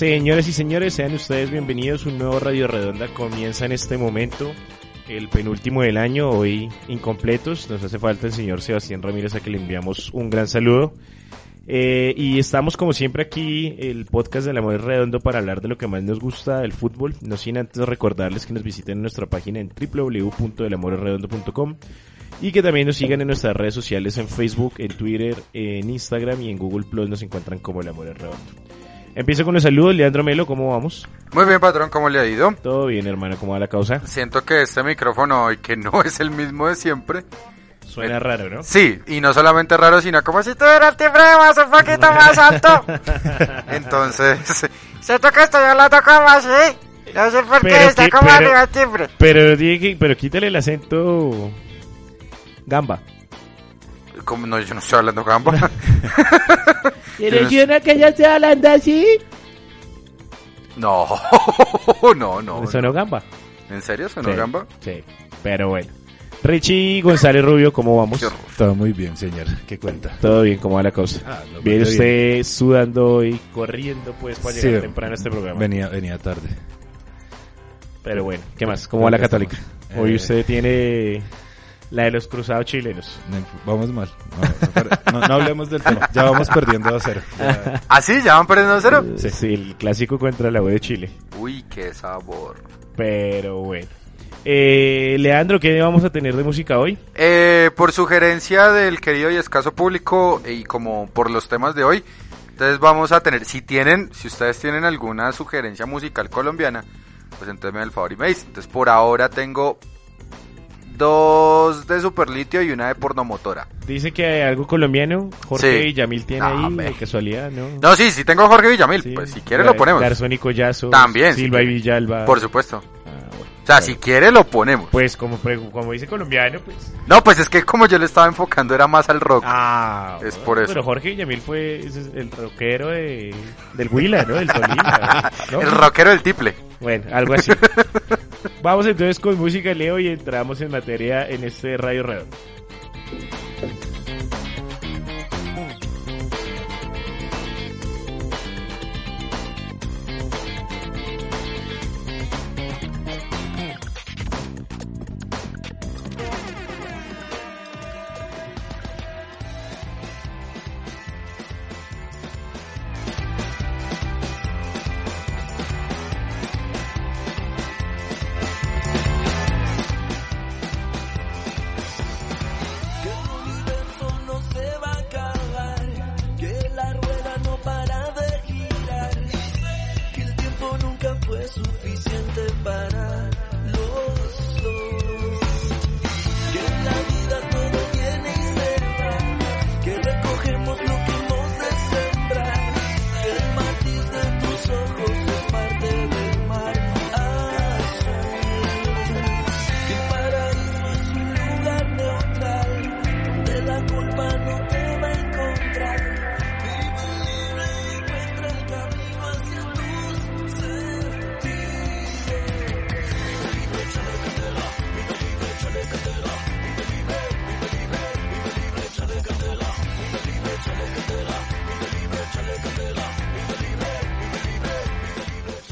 Señores y señores, sean ustedes bienvenidos. Un nuevo Radio Redonda comienza en este momento, el penúltimo del año, hoy incompletos. Nos hace falta el señor Sebastián Ramírez a que le enviamos un gran saludo. Eh, y estamos como siempre aquí, el podcast del amor redondo para hablar de lo que más nos gusta del fútbol. No sin antes recordarles que nos visiten en nuestra página en www.elamoresredondo.com y que también nos sigan en nuestras redes sociales en Facebook, en Twitter, en Instagram y en Google Plus nos encuentran como el amor redondo. Empiezo con los saludos, Leandro Melo, ¿cómo vamos? Muy bien, patrón, ¿cómo le ha ido? Todo bien, hermano, ¿cómo va la causa? Siento que este micrófono hoy, que no es el mismo de siempre. Suena raro, ¿no? Sí, y no solamente raro, sino como si tuviera el timbre más un poquito más alto. Entonces, siento que estoy hablando como así. No sé por qué está como arriba el timbre. Pero, pero quítale el acento gamba. ¿Cómo no? Yo no estoy hablando gamba. ¿Tienes una que ya esté hablando así? No, no, no. ¿Sonó gamba? ¿En serio sonó Sí, gamba? Sí, pero bueno. Richie González Rubio, ¿cómo vamos? Todo muy bien, señor. ¿Qué cuenta? Todo bien, ¿cómo va la cosa? Ah, lo Viene usted sudando y corriendo pues para Sí, llegar temprano a este programa. Venía, venía tarde. Pero bueno, ¿qué más? ¿Cómo va la católica? Hoy Eh, usted tiene la de los cruzados chilenos. No, Vamos mal. No, no- no hablemos del tema. Ya vamos perdiendo a cero. Ya- ¿Ah, sí? ¿Ya van perdiendo a cero? Sí. el clásico contra la U de Chile. Uy, qué sabor. Pero bueno. Eh, Leandro, ¿qué vamos a tener de música hoy? Eh, por sugerencia del querido y escaso público y como por los temas de hoy, entonces vamos a tener, si tienen, si ustedes tienen alguna sugerencia musical colombiana, pues entonces me da el favor y me dicen. Entonces por ahora tengo dos de Superlitio y una de Pornomotora. Dice que hay algo colombiano. Jorge Sí. Villamil tiene No, ahí, de casualidad, ¿no? No, sí, sí tengo a Jorge Villamil, Sí. pues si quiere lo ponemos. Garzón y Collazo. También, si Silva y. Villalba. Por supuesto. Ah, bueno. O sea, si quiere lo ponemos. Pues como, como dice colombiano, pues. No, pues es que como yo le estaba enfocando era más al rock. Ah, Es bueno, por eso. Pero Jorge Villamil fue el rockero de, del Huila, ¿no? Del Tolima. ¿no? El rockero del tiple. Bueno, algo así. Vamos entonces con música, Leo, y entramos en materia en este Radio Redondo.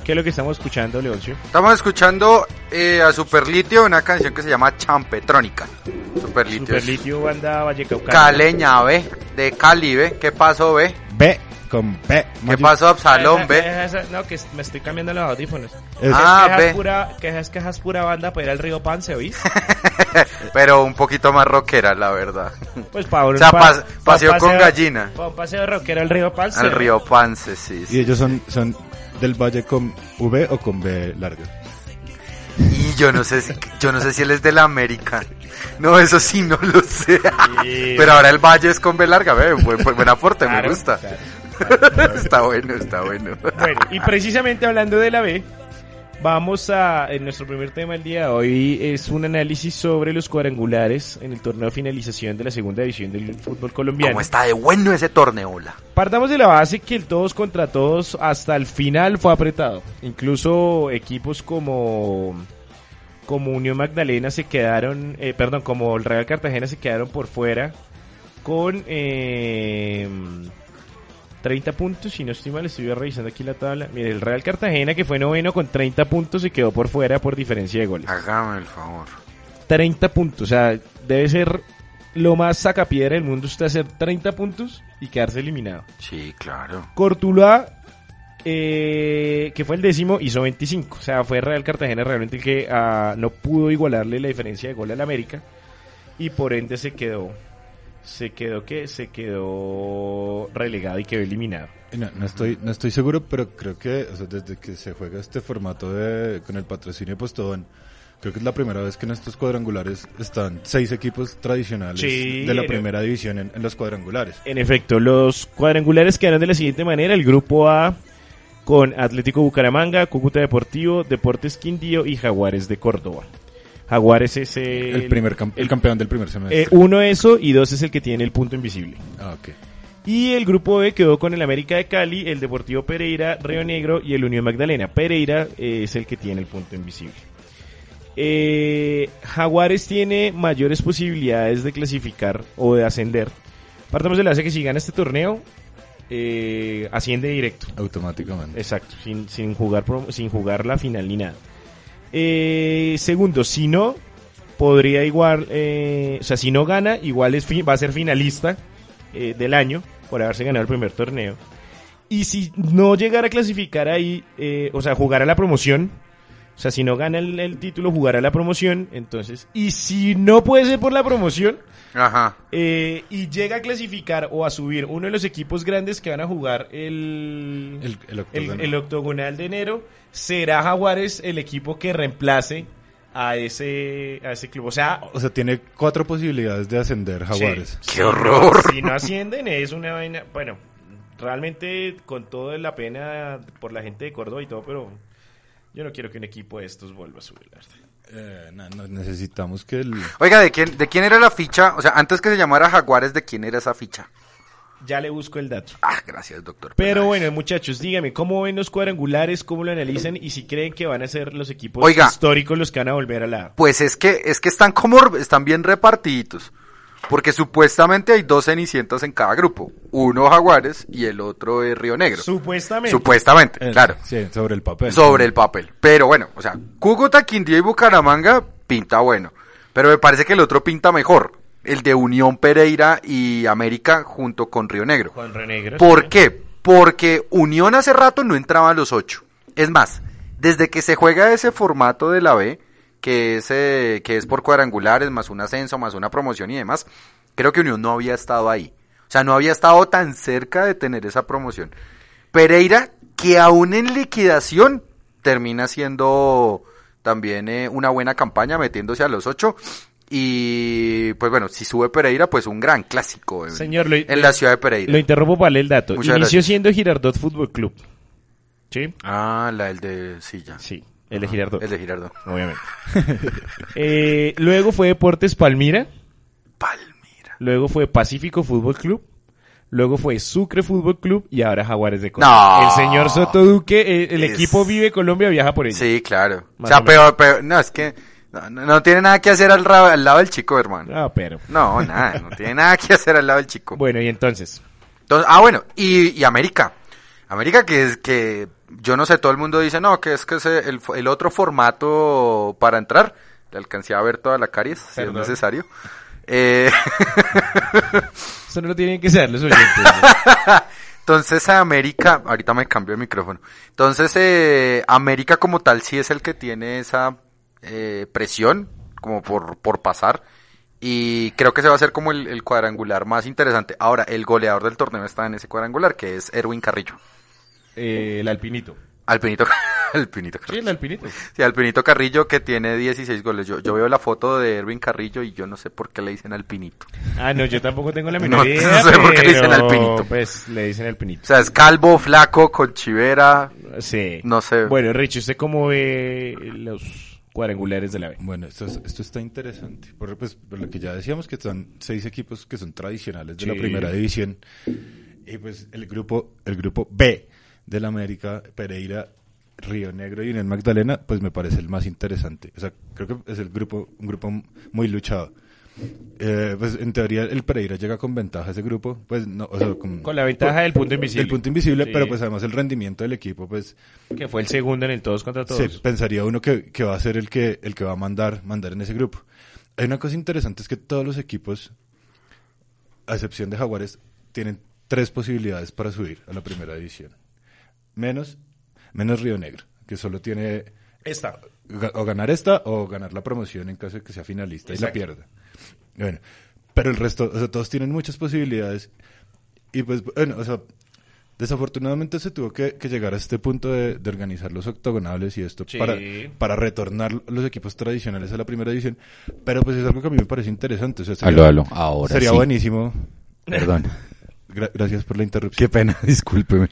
¿Qué es lo que estamos escuchando, Leoncio? Estamos escuchando eh, a Superlitio, una canción que se llama Champetrónica. Superlitio. Superlitio, banda Vallecaucana. Caleña, ve, de Cali, ve. ¿Qué pasó, ve? B con B. ¿Qué pasó, Absalón, ve? no, que me estoy cambiando los audífonos. Es- Ah, ve. que es pura banda para ir al río Pance, ¿oís? Pero un poquito más rockera, la verdad. Pues para O sea, pas- paseo con gallina. Un paseo rockero al río Pance. Al río Pance, sí. Y ellos son, son del Valle con V o con B larga. Y yo no sé si, yo no sé si él es de la América. No, eso sí no lo sé. Sí. Pero ahora el Valle es con B larga, ve. Buen, buen aporte, Claro, me gusta. claro. está bueno, está bueno. Bueno, y precisamente hablando de la B, vamos a, en nuestro primer tema el día de hoy es un análisis sobre los cuadrangulares en el torneo de finalización de la segunda división del fútbol colombiano. ¿Cómo está de bueno ese torneo, la? Partamos de la base que el todos contra todos hasta el final fue apretado. Incluso equipos como como Unión Magdalena se quedaron, eh, perdón, como el Real Cartagena se quedaron por fuera con eh, 30 puntos, si no estoy mal, estoy revisando aquí la tabla. Mire, el Real Cartagena que fue noveno con 30 puntos se quedó por fuera por diferencia de goles. Hágame el favor. 30 puntos, o sea, debe ser lo más sacapiedra del mundo usted hacer 30 puntos y quedarse eliminado. Sí, claro. Cortuluá, eh, que fue el décimo, hizo 25. O sea, fue Real Cartagena realmente el que ah, no pudo igualarle la diferencia de gol al América. Y por ende se quedó. Se quedó que se quedó relegado y quedó eliminado. No, no estoy, no estoy seguro, pero creo que o sea, desde que se juega este formato de, con el patrocinio de Postobón, creo que es la primera vez que en estos cuadrangulares están seis equipos tradicionales Sí, de la era- primera división en, en los cuadrangulares. En efecto, los cuadrangulares quedaron de la siguiente manera. El grupo A con Atlético Bucaramanga, Cúcuta Deportivo, Deportes Quindío y Jaguares de Córdoba. Jaguares es el, El, primer cam- el, el- campeón del primer eh, semestre. uno eso y dos es el que tiene el punto invisible. ah, ok. Y el grupo B quedó con el América de Cali, el Deportivo Pereira, Río Negro y el Unión Magdalena. Pereira eh, es el que tiene el punto invisible. Eh, Jaguares tiene mayores posibilidades de clasificar o de ascender. Partamos de la base que si gana este torneo, eh, asciende directo. Automáticamente. Exacto, sin, sin, jugar, sin jugar la final ni nada. Eh, segundo, si no, podría igual, eh, o sea, si no gana, igual es va a ser finalista eh, del año por haberse ganado el primer torneo. Y si no llegara a clasificar ahí, eh, o sea, jugar a la promoción, o sea, si no gana el, el título, jugará la promoción, entonces, y si no puede ser por la promoción, Ajá. eh, y llega a clasificar o a subir uno de los equipos grandes que van a jugar el, El- octogonal. el octogonal de enero, será Jaguares el equipo que reemplace a ese, a ese club. O sea, O sea, tiene cuatro posibilidades de ascender Jaguares. ¡Qué horror! si no ascienden es una vaina, bueno, realmente con toda la pena por la gente de Córdoba y todo, pero yo no quiero que un equipo de estos vuelva a subir. Eh, no, no, necesitamos que el... Oiga, ¿de quién, ¿de quién era la ficha? O sea, antes que se llamara Jaguares, ¿de quién era esa ficha? Ya le busco el dato. Ah, gracias, doctor. Pero Peláez. bueno, muchachos, dígame, ¿cómo ven los cuadrangulares? ¿Cómo lo analizan? Y si creen que van a ser los equipos Oiga. históricos los que van a volver a la... Pues es que, es que están como, están bien repartiditos. Porque supuestamente hay dos cenicientas en cada grupo. Uno Jaguares y el otro es Río Negro. Supuestamente. Supuestamente, eh, claro. Sí, sobre el papel. Sobre el papel. Pero bueno, o sea, Cúcuta, Quindío y Bucaramanga pinta bueno. Pero me parece que el otro pinta mejor. El de Unión Pereira y América junto con Río Negro. Con Renegro. ¿Por qué? Porque Unión hace rato no entraba a los ocho. Es más, desde que se juega ese formato de la B, que es, eh, que es por cuadrangulares, más un ascenso, más una promoción y demás, creo que Unión no había estado ahí. O sea, no había estado tan cerca de tener esa promoción. Pereira, que aún en liquidación, termina siendo también eh, una buena campaña, metiéndose a los ocho. Y pues bueno, si sube Pereira, pues un gran clásico en, Señor, lo- en la ciudad de Pereira. Lo interrumpo para leer el dato. Muchas Inició gracias. siendo Girardot Fútbol Club. ¿Sí? Ah, la el de Silla. Sí, el de Girardot. El de Girardot. Obviamente. Eh, luego fue Deportes Palmira. Palmira. Luego fue Pacífico Fútbol Club. Luego fue Sucre Fútbol Club y ahora Jaguares de No. Colombia. El señor Soto Duque, eh, el Es- equipo Vive Colombia, viaja por ello. Sí, claro. O sea, o pero, pero, no, es que no, no- no tiene nada que hacer al, lado del chico, hermano. Ah, pero. No, nada, no tiene nada que hacer al lado del chico. Bueno, y entonces. Entonces, ah, bueno, y, y América. América que es que yo no sé, todo el mundo dice, no, que es que es el, el otro formato para entrar. Le alcancé a ver toda la caries, si es necesario. Eh, Eso no lo tienen que ser los oyentes. Entonces América, ahorita me cambio el micrófono. Entonces eh, América como tal sí es el que tiene esa eh, presión como por, por pasar y creo que se va a hacer como el, el cuadrangular más interesante. Ahora el goleador del torneo está en ese cuadrangular que es Erwin Carrillo. Eh, el Alpinito. Alpinito, Alpinito Sí, Carrillo. el Alpinito. Sí, Alpinito Carrillo que tiene 16 goles. Yo, yo veo la foto de Erwin Carrillo y yo no sé por qué le dicen Alpinito. Ah, no, yo tampoco tengo la menor No, idea, no sé por qué le dicen pero, Alpinito. Pues le dicen O Alpinito. sea, es calvo, flaco, con chivera, Sí. no sé. Bueno, Rich, ¿usted cómo ve los cuadrangulares de la B? Bueno, esto, es- esto está interesante. Por, pues, por lo que ya decíamos que están seis equipos que son tradicionales de la primera división. Y pues el grupo, el grupo B del América, Pereira, Río Negro y Unión Magdalena, pues me parece el más interesante. O sea, creo que es el grupo, un grupo muy luchado. Eh, pues en teoría el Pereira llega con ventaja a ese grupo, pues no, o sea, con, Con la ventaja del punto invisible. del punto invisible, Sí. pero pues además el rendimiento del equipo, pues Que fue el segundo en el todos contra todos. Pensaría uno que, que va a ser el que, el que va a mandar, mandar en ese grupo. Hay una cosa interesante, es que todos los equipos, a excepción de Jaguares, tienen tres posibilidades para subir a la primera división. Menos, menos Río Negro, que solo tiene Esta. o ganar esta o ganar la promoción en caso de que sea finalista y la pierda. Bueno, pero el resto, o sea, todos tienen muchas posibilidades y pues, bueno, o sea, desafortunadamente se tuvo que, que llegar a este punto de, de organizar los octogonales y esto Sí. para, para retornar los equipos tradicionales a la primera división, pero pues es algo que a mí me parece interesante. O sea, sería, Aló, aló, ahora sería sí. buenísimo. Perdón. Gra- gracias por la interrupción. Qué pena, discúlpeme.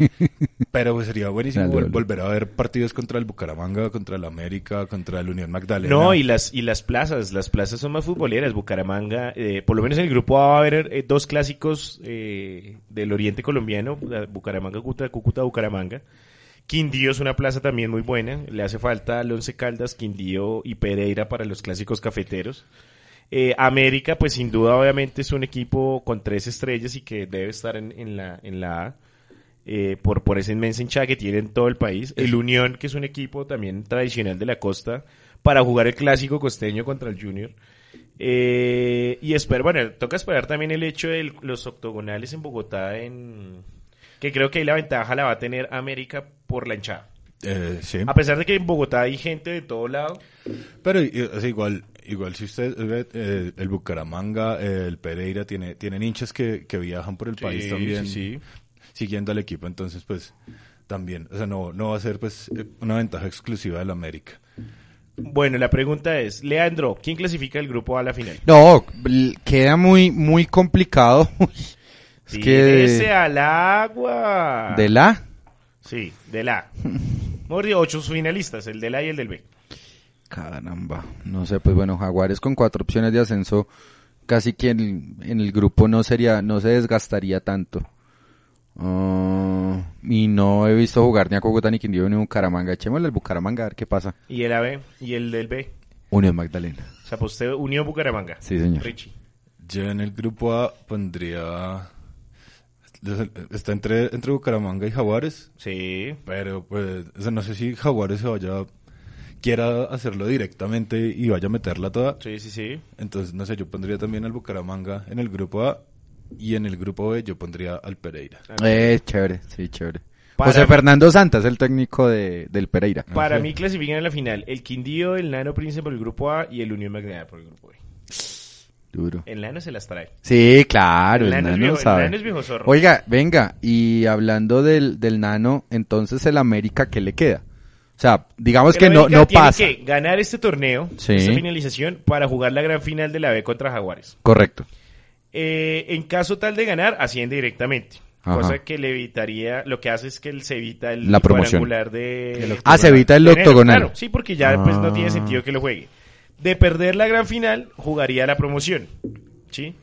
Pero pues sería buenísimo Dale, vol- dale. volver a ver partidos contra el Bucaramanga, contra el América, contra el Unión Magdalena. No, y las, y las plazas, las plazas son más futboleras. Bucaramanga, eh, por lo menos en el grupo A va a haber eh, dos clásicos eh, del oriente colombiano, Bucaramanga, Cúcuta, Cúcuta, Bucaramanga. Quindío es una plaza también muy buena, le hace falta al Once Caldas, Quindío y Pereira para los clásicos cafeteros. Eh, América, pues sin duda obviamente es un equipo con tres estrellas y que debe estar en, en la, en la A. eh, por, por esa inmensa hinchada que tiene en todo el país. El Unión, que es un equipo también tradicional de la costa, para jugar el clásico costeño contra el Junior. Eh, y espero, bueno, toca esperar también el hecho de los octogonales en Bogotá, en que creo que ahí la ventaja la va a tener América por la hinchada. Eh, sí. A pesar de que en Bogotá hay gente de todo lado, Pero sea, igual, igual si usted ve eh, el Bucaramanga, eh, el Pereira, tiene, tienen hinchas que, que viajan por el país también, sí, sí. siguiendo al equipo, entonces pues también, o sea, no, no va a ser pues eh, una ventaja exclusiva del América. Bueno, la pregunta es, Leandro, ¿quién clasifica el grupo A la final? No, queda muy, muy complicado. Uy, es Tírese que al agua. de la Sí, del A. Mejor dicho, ocho finalistas, el del A y el del B. Caramba, no sé, pues bueno, Jaguares con cuatro opciones de ascenso, casi que en, en el grupo no sería, no se desgastaría tanto. Ah, y no he visto jugar ni a Cúcuta ni Quindío ni a Bucaramanga. Echémosle al Bucaramanga a ver qué pasa. Y el AB y el del B. Unión Magdalena. O sea, pues usted unió Bucaramanga. Sí, señor. Richie. Yo en el grupo A pondría, está entre, entre Bucaramanga y Jaguares, Sí. pero pues, o sea, no sé si Jaguares se vaya, quiera hacerlo directamente y vaya a meterla toda. Sí, sí, sí. Entonces, no sé, yo pondría también al Bucaramanga en el grupo A y en el grupo B yo pondría al Pereira. Eh, chévere, sí, chévere. Para- José Fernando Santas, el técnico de, del Pereira. Para sí. mí clasifican en la final el Quindío, el Nano Príncipe por el grupo A y el Unión Magdalena por el grupo B. Duro. El Nano se las trae. Sí, claro, El el, nano viejo- el sabe. nano es viejo zorro. Oiga, venga, y hablando del, del nano, entonces el América, ¿qué le queda? O sea, digamos que no, no tiene pasa. que ganar este torneo, Sí. esta finalización, para jugar la gran final de la B contra Jaguares. Correcto. Eh, en caso tal de ganar, asciende directamente. Ajá. Cosa que le evitaría, lo que hace es que él se evita el La promoción. cuadrangular de... Ah, se evita el octogonal. Claro, sí, porque ya pues no tiene Ah. sentido que lo juegue. De perder la gran final, jugaría la promoción. ¿Sí?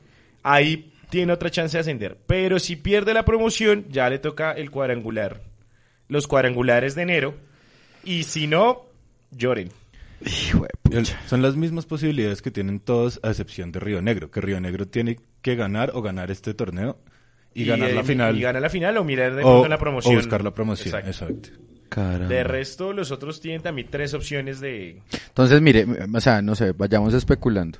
Ahí tiene otra chance de ascender. Pero si pierde la promoción, ya le toca el cuadrangular. Los cuadrangulares de enero. Y si no, lloren. Hijo de son las mismas posibilidades que tienen todos a excepción de Río Negro, que Río Negro tiene que ganar o ganar este torneo Y ganar la final. Y ganar la final o mirar de O, pronto la promoción. o buscar la promoción, Exacto. exacto. Caramba. De resto, los otros tienen también tres opciones de... Entonces, mire, o sea, no sé, vayamos especulando.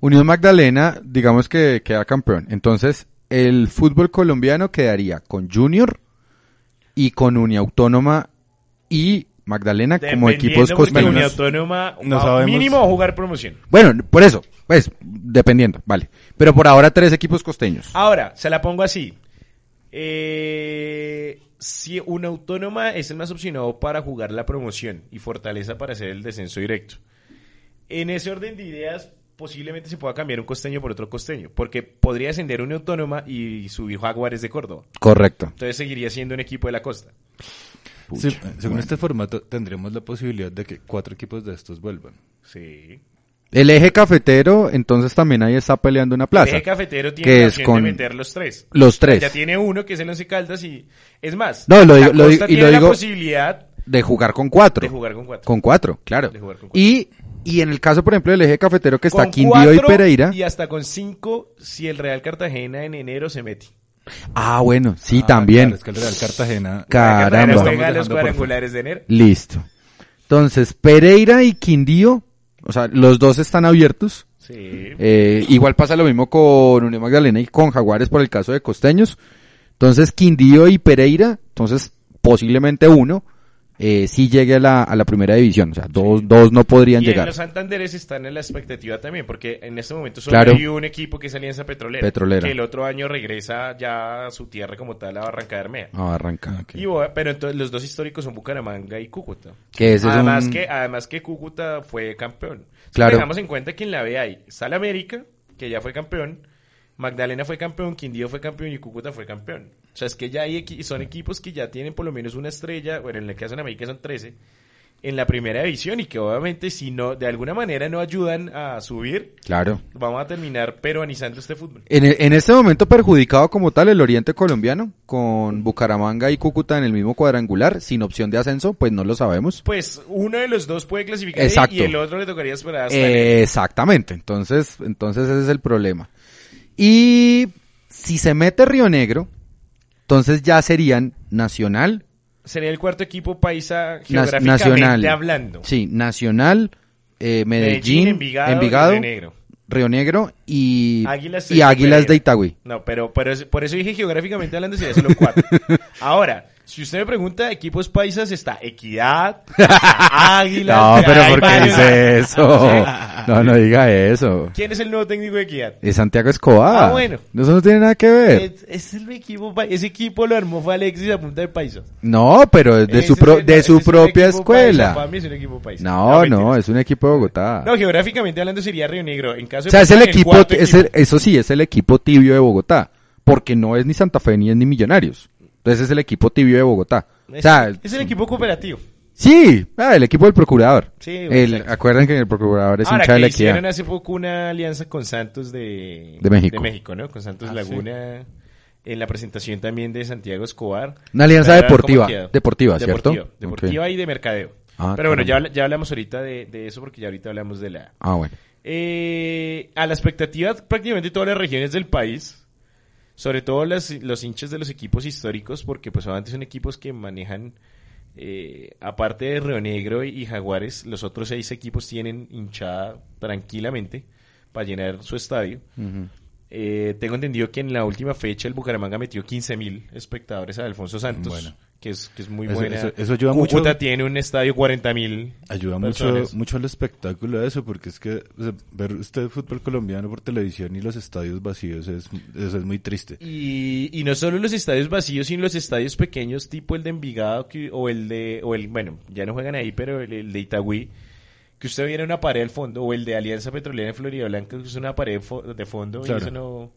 Unión Magdalena, digamos que queda campeón. Entonces, el fútbol colombiano quedaría con Junior y con Uniautónoma y Magdalena como equipos costeños. Autónoma no sabemos. mínimo a jugar promoción. Bueno, por eso, pues, dependiendo, vale. Pero por ahora tres equipos costeños. Ahora, se la pongo así. Eh, si una autónoma es el más opcionado para jugar la promoción y Fortaleza para hacer el descenso directo. En ese orden de ideas, posiblemente se pueda cambiar un costeño por otro costeño, porque podría ascender una autónoma y subir Jaguares de Córdoba. Correcto. Entonces seguiría siendo un equipo de la costa. Sí, según este formato, tendríamos la posibilidad de que cuatro equipos de estos vuelvan. Sí. El eje cafetero, entonces también ahí está peleando una plaza. El eje cafetero tiene que es con de meter los tres. los tres. Ya tiene uno que es el Once Caldas y es más. No, lo la digo- lo y tiene lo la digo- posibilidad De jugar con cuatro. de jugar con cuatro. Con cuatro, claro. De jugar con cuatro. Y, y en el caso, por ejemplo, del eje cafetero que está Con Quindío y Pereira. Y hasta con cinco si el Real Cartagena en enero se mete. Ah, bueno, sí, Ah, también. claro, es que el Real Cartagena... Caramba. Cartagena Estamos juega los dejando por cuadrangulares de enero. Listo. Entonces, Pereira y Quindío, o sea, los dos están abiertos. Sí. Eh, igual pasa lo mismo con Unión Magdalena y con Jaguares por el caso de Costeños. Entonces, Quindío y Pereira, entonces posiblemente uno, eh, sí llegue a la, a la primera división. O sea, dos, dos no podrían y en llegar. los Santanderes están en la expectativa también, porque en este momento solo Claro. hay un equipo que es Alianza Petrolera. Petrolera. Que el otro año regresa ya a su tierra como tal, a Barranca Bermeja. Ah, arranca. Ok. Y, bo- pero entonces los dos históricos son Bucaramanga y Cúcuta. Que ese es además un- que además que Cúcuta fue campeón. Si Claro. Tengamos en cuenta que en la B hay Sal América, que ya fue campeón, Magdalena fue campeón, Quindío fue campeón y Cúcuta fue campeón. O sea, es que ya hay equi- son equipos que ya tienen por lo menos una estrella, bueno, en el caso de América son 13, en la primera división y que obviamente si no, de alguna manera no ayudan a subir, Claro. vamos a terminar peruanizando este fútbol. En, e- en este momento perjudicado como tal el oriente colombiano, con Bucaramanga y Cúcuta en el mismo cuadrangular, sin opción de ascenso, pues no lo sabemos. Pues uno de los dos puede clasificar Exacto. y el otro le tocaría esperar hasta exactamente, entonces, entonces ese es el problema. Y si se mete Río Negro, entonces ya serían Nacional, Sería el cuarto equipo paisa geográficamente Nacional, hablando. sí, Nacional, eh, Medellín, Envigado, Envigado, Río Negro. Río Negro y Águilas y de Águilas de. Itagüí. No, pero, pero es- por eso dije geográficamente hablando sería solo cuatro. Ahora, si usted me pregunta equipos paisas, está Equidad, está Águilas. No, pero ¿por qué dice eso? No, no diga eso. ¿Quién es el nuevo técnico de Equidad? Es Santiago Escobar. Ah, bueno. Eso no tiene nada que ver. Es, es el equipo, ese equipo lo armó fue Alexis a punta de paisas. No, pero es de Ese su, pro- de su propia paisa, escuela. para mí es un equipo paisa. No, no, es un equipo de Bogotá. No, geográficamente hablando sería Río Negro. En caso O sea, es el equipo, cuarto es el- eso sí, es el equipo tibio de Bogotá. Porque no es ni Santa Fe ni es ni Millonarios. Entonces es el equipo tibio de Bogotá. O Es, sea, es el equipo cooperativo. sí, ah, el equipo del procurador. Sí, el, exacto. acuerdan que el procurador es Ahora hincha de la hicieron equidad. hace poco una alianza con Santos de, De México. ¿no? Con Santos Ah, Laguna. En la presentación también de Santiago Escobar. Una alianza deportiva. Deportiva, ¿cierto? Deportiva, deportiva y de mercadeo. Ah, Pero bueno, ya, ya hablamos ahorita de, de eso porque ya ahorita hablamos de la... Ah, bueno. Eh, a la expectativa prácticamente todas las regiones del país, sobre todo las- los hinchas de los equipos históricos, porque pues obviamente son equipos que manejan, eh, aparte de Río Negro y Jaguares, los otros seis equipos tienen hinchada tranquilamente para llenar su estadio. Eh, tengo entendido que en la última fecha el Bucaramanga metió 15.000 espectadores a Alfonso Santos, Bueno. Que, es, que es muy Eso- buena. eso- eso ayuda Cúcuta mucho. tiene un estadio 40.000 Ayuda mucho, personas. mucho al espectáculo de eso, porque es que o sea, ver usted fútbol colombiano por televisión y los estadios vacíos es, eso es muy triste. Y, y no solo los estadios vacíos, sino los estadios pequeños, tipo el de Envigado que- o el de, o el, bueno, ya no juegan ahí, pero el, el de Itagüí, que usted viera una pared al fondo, o el de Alianza Petrolera en Florida Blanca, que es una pared de fondo, Claro. y eso no,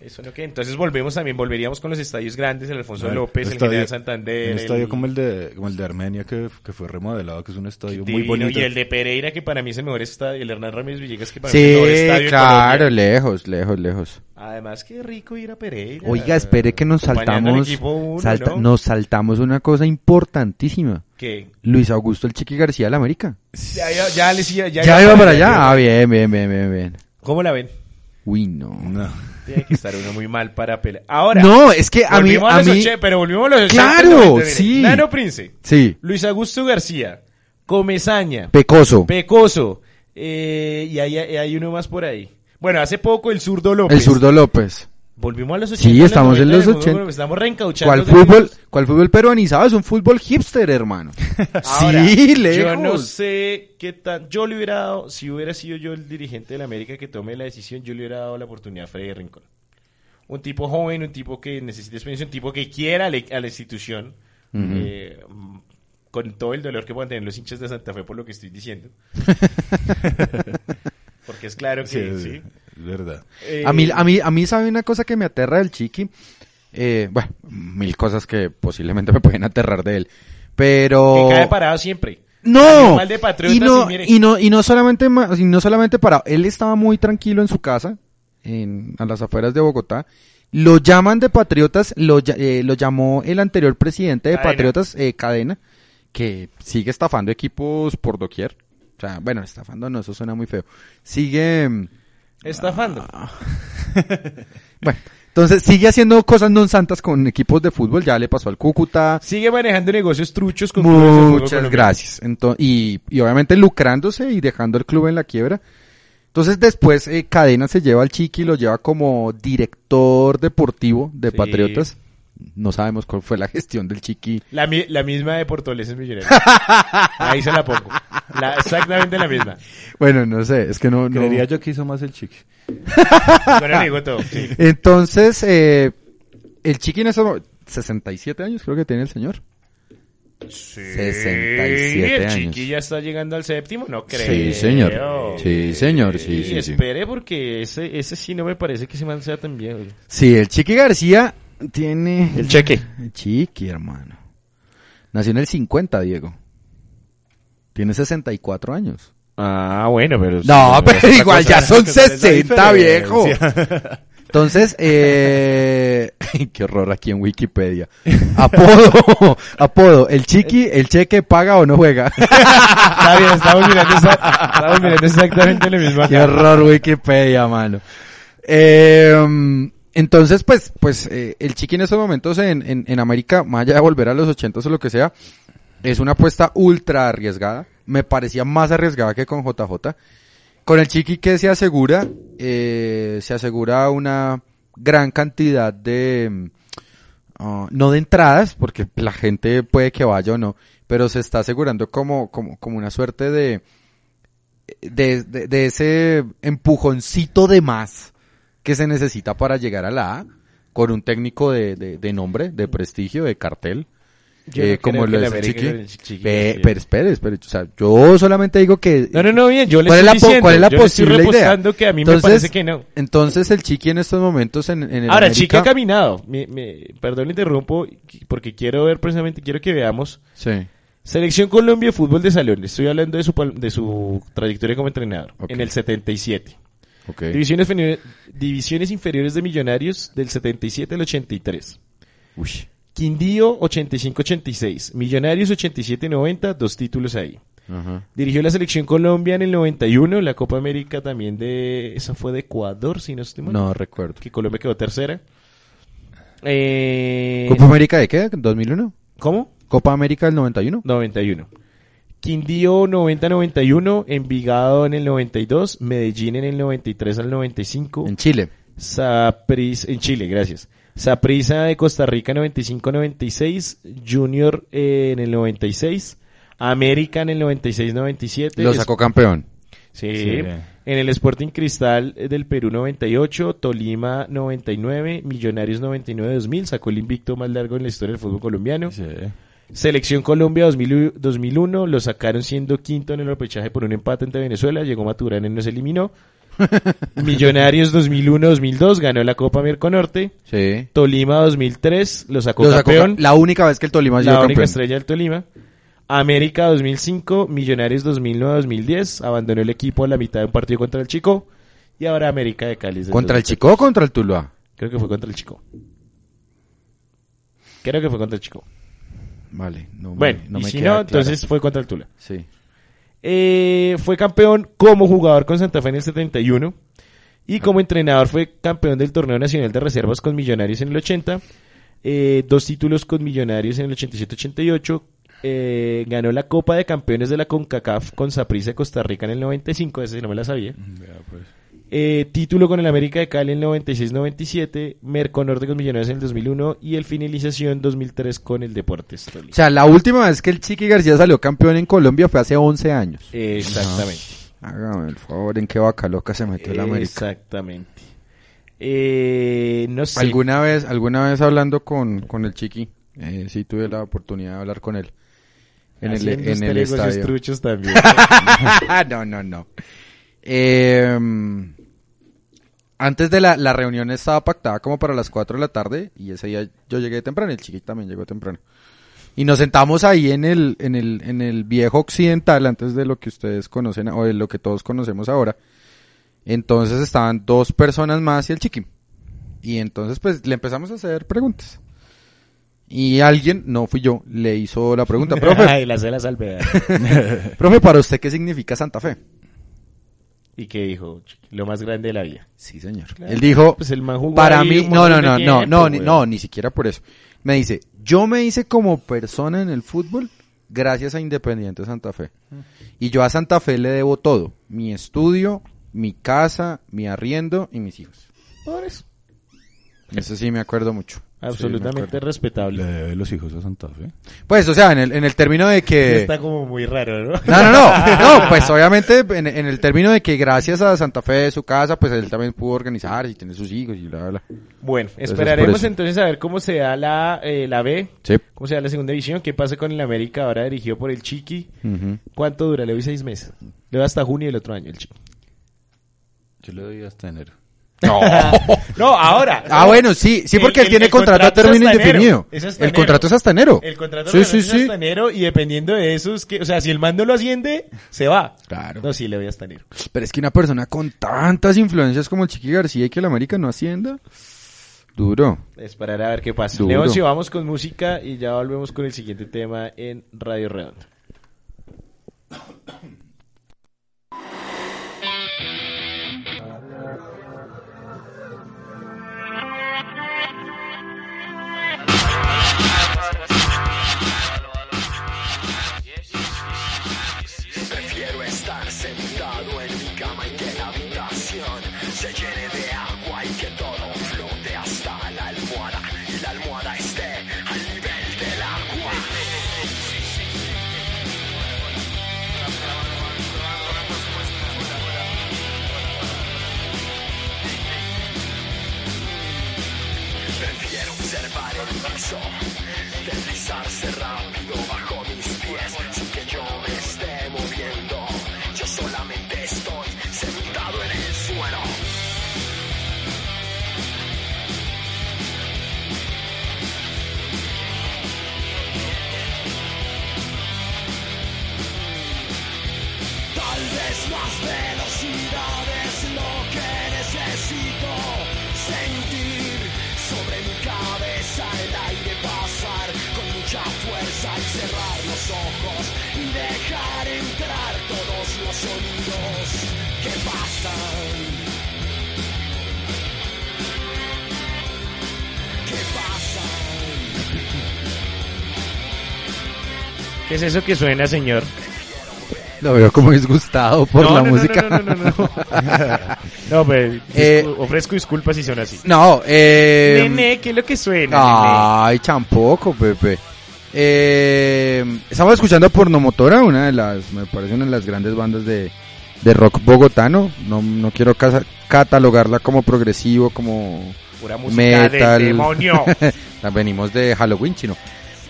eso no que Entonces volvemos también, volveríamos con los estadios grandes, el Alfonso López, el estadio- General Santander, Un estadio como el de como el de Armenia que, que fue remodelado, que es un estadio muy Divino, bonito. y el de Pereira, que para mí es el mejor estadio, el Hernán Ramírez Villegas, que para mí es el Sí, mejor estadio claro, lejos, lejos, lejos. Además, qué rico ir a Pereira. Oiga, espere que nos saltamos, equipo uno, salta- ¿no? nos saltamos una cosa importantísima. Que Luis Augusto el Chiqui García de la América. ya, ya, ya ya Ya, iba para allá. allá. Ah, bien, bien, bien, bien, bien. ¿Cómo la ven? Uy, no. No. Tiene que estar uno muy mal para pelear. Ahora, No, es que a mí, a mí, oche- pero volvimos a los 80, Claro, 90, mire. sí. Nano Prince, sí, Luis Augusto García, Comezaña, pecoso. Pecoso, eh, y hay, hay uno más por ahí. Bueno, hace poco el zurdo López. El zurdo López. Volvimos a los 80. Sí, estamos en 90, los del fútbol, 80. pero Estamos reencauchando. ¿Cuál fútbol, cuál fútbol peruanizado? Es un fútbol hipster, hermano. Ahora, sí, Yo lejos. no sé qué tan. Yo le hubiera dado, si hubiera sido yo el dirigente de la América que tome la decisión, yo le hubiera dado la oportunidad a Freddy Rincón. Un tipo joven, un tipo que necesite experiencia, un tipo que quiera a la, institución. eh, con todo el dolor que puedan tener los hinchas de Santa Fe por lo que estoy diciendo. Porque es claro que Sí, sí. Verdad. Eh, A mí, a mí, a mí sabe una cosa que me aterra del Chiqui. Eh, bueno, mil cosas que posiblemente me pueden aterrar de él. Pero... Que cae parado siempre. No, de patriotas y no, y no, y no solamente, y no solamente para, él estaba muy tranquilo en su casa, en, a las afueras de Bogotá, lo llaman de patriotas, lo, eh, lo llamó el anterior presidente de Cadena. patriotas, eh, Cadena, que sigue estafando equipos por doquier, o sea, bueno, estafando no, eso suena muy feo, sigue, Estafando. bueno, entonces sigue haciendo cosas non santas con equipos de fútbol, ya le pasó al Cúcuta, Sigue manejando negocios truchos con Muchas gracias. Ento- y, y obviamente lucrándose y dejando el club en la quiebra. Entonces después eh, Cadena se lleva al Chiqui, lo lleva como director deportivo de Sí. Patriotas. No sabemos cuál fue la gestión del Chiqui. La, mi- la misma de Portoles Millonarios. Ahí se la pongo. La- exactamente la misma. Bueno, no sé, es que no... no- Creería yo que hizo más el chiqui. Bueno, digo todo. sí. Entonces, eh, el Chiqui en esos mo- 67 años creo que tiene el señor. 67 el años. chiqui ya está llegando al séptimo, no creo. Sí, señor. Sí, señor, sí, Y sí, sí. espere porque ese, ese sí no me parece que se man sea tan bien. oye. Sí, el Chiqui García tiene... El cheque. El Chiqui, hermano. Nació en el 50, Diego. Tiene 64 años. Ah, bueno, pero... No, sí, pero igual ya son ¿Cuál es la 60, viejo. Entonces, eh... qué horror aquí en Wikipedia. Apodo, apodo. El chiqui, el cheque paga o no juega. Está bien, estamos mirando, esa- estamos mirando exactamente lo mismo qué horror Wikipedia, mano. Eh, entonces, pues, pues, eh, el chiqui en estos momentos en, en, en América, más allá de volver a los 80 o lo que sea, es una apuesta ultra arriesgada. Me parecía más arriesgada que con JJ. Con el Chiqui que se asegura, eh, se asegura una gran cantidad de, ah, no de entradas, porque la gente puede que vaya o no, pero se está asegurando como, como, como una suerte de, de, de ese empujoncito de más que se necesita para llegar a la A, con un técnico de, de, de nombre, de prestigio, de cartel. Yo eh, no como lo es Chiqui. Pe- pero espere, espere, o sea, yo solamente digo que No, no, no, bien, yo le ¿Cuál es la estoy po- diciendo, cuál es la yo posible idea? que a mí me Entonces, parece que no. Entonces el Chiqui en estos momentos en, en el Ahora, América- Chiqui ha caminado. Me, me- perdón, le interrumpo, porque quiero ver precisamente, quiero que veamos. Sí. Selección Colombia de Fútbol de Salón. Estoy hablando de su, de su trayectoria como entrenador. En el 77. Divisiones, divisiones inferiores de Millonarios del 77 al 83. Uy. Quindío 85-86. Millonarios 87-90. Dos títulos ahí. Ajá. Dirigió la Selección Colombia en el 91. La Copa América también de... Esa fue de Ecuador, si no estoy mal. No recuerdo. Que Colombia quedó tercera. Eh, ¿Copa América de qué? ¿2001? ¿Cómo? ¿Copa América del 91? 91. Quindío 90-91, Envigado en el 92, Medellín en el 93 al 95, En Chile. Saprissa, en Chile, gracias. Saprissa de Costa Rica 95-96, Junior eh, en el 96, América en el 96-97. Lo sacó campeón. Sí. Sí. En el Sporting Cristal eh, del Perú 98, Tolima 99, Millonarios 99-2000, sacó el invicto más largo en la historia del fútbol colombiano. Sí. Selección Colombia 2000 2001, lo sacaron siendo quinto en el repechaje por un empate ante Venezuela, llegó Maturana y nos eliminó. Millonarios 2001-2002, ganó la Copa Mirconorte. Sí. Tolima 2003, lo sacó Lo sacó campeón, ca- la única vez que el Tolima sido la única campeón. estrella del Tolima. América 2005, Millonarios 2009-2010, abandonó el equipo a la mitad de un partido contra el Chico. Y ahora América de Cali. ¿Contra el 2003. Chico o contra el Tuluá? Creo que fue contra el Chico. Creo que fue contra el Chico. Vale. No me- Bueno, no y me si queda no, claro. entonces fue contra el Tula. Sí. Eh, fue campeón como jugador con Santa Fe en el 71 Y como entrenador fue campeón del torneo nacional de reservas con Millonarios en el 80, eh, dos títulos con Millonarios en el 87-88, eh, ganó la Copa de Campeones de la CONCACAF con Saprissa de Costa Rica en el 95, ese sí no me la sabía. Vea, pues. Eh, título con el América de Cali en el 96-97, Merconorte con Millonarios en el 2001 y el finalización 2003 con el Deportes O Tolima. sea, la última vez que el Chiqui García salió campeón en Colombia fue hace 11 años. Exactamente. Hágame el favor, ¿en qué vaca loca se metió el América? Exactamente. Eh, no sé. ¿Alguna vez, alguna vez hablando con, con el Chiqui, eh, sí tuve la oportunidad de hablar con él. En el, Haciendo en usted el estadio. truchos también. no, no, no. Eh, antes de la, la reunión estaba pactada como para las 4 de la tarde y ese día yo llegué temprano, el chiqui también llegó temprano. Y nos sentamos ahí en el, en el, en el viejo occidental antes de lo que ustedes conocen o de lo que todos conocemos ahora. Entonces estaban dos personas más y el chiqui. Y entonces pues le empezamos a hacer preguntas. Y alguien, no fui yo, le hizo la pregunta, profe, Ay, la la salvedad. profe, ¿para usted qué significa Santa Fe? ¿Y qué dijo? Lo más grande de la vida. Sí, señor. Claro. Él dijo, Pues el man jugó para mí, no, no, no, no, no, ni, no, ni siquiera por eso. Me dice, yo me hice como persona en el fútbol gracias a Independiente Santa Fe. Y yo a Santa Fe le debo todo. Mi estudio, mi casa, mi arriendo y mis hijos. Por eso. Eso sí me acuerdo mucho. Absolutamente respetable. Le debe los hijos a Santa Fe. Pues, o sea, en el, en el término de que... Está como muy raro, ¿no? No, no, no, no, pues obviamente en, en el término de que gracias a Santa Fe, su casa, pues él también pudo organizar y tener sus hijos y bla, bla. Bueno, esperaremos entonces a ver cómo se da la, eh, la B, Sí. cómo se da la segunda división, qué pasa con el América ahora dirigido por el Chiqui. ¿Cuánto dura? Le doy seis meses. Le doy hasta junio del otro año el Chiqui. Yo le doy hasta enero. No, ahora. Ah, bueno, sí, sí, El- porque él tiene el contrato a contrato término indefinido. Es El enero. contrato es hasta enero. El contrato sí, de sí, es sí. hasta enero y dependiendo de eso, es que, o sea, si el mando lo asciende, se va. Claro. No, sí, le doy hasta enero. Pero es que una persona con tantas influencias como el Chiqui García y que el América no ascienda, duro. Esperar a ver qué pasa. Duro. Leoncio, vamos con música y ya volvemos con el siguiente tema en Radio Redonda. Es eso que suena, señor? Lo veo como disgustado por No, la no, música. No, no, no, no. No, pues, Eh, ofrezco disculpas si son así. No, eh... Nene, ¿qué es lo que suena? Ay, tampoco, Pepe. Eh, estamos escuchando Pornomotora, una de las, me parece una de las grandes bandas de, de rock bogotano. No, no quiero casa- catalogarla como progresivo, como? Pura música metal. del demonio. venimos de Halloween, chino.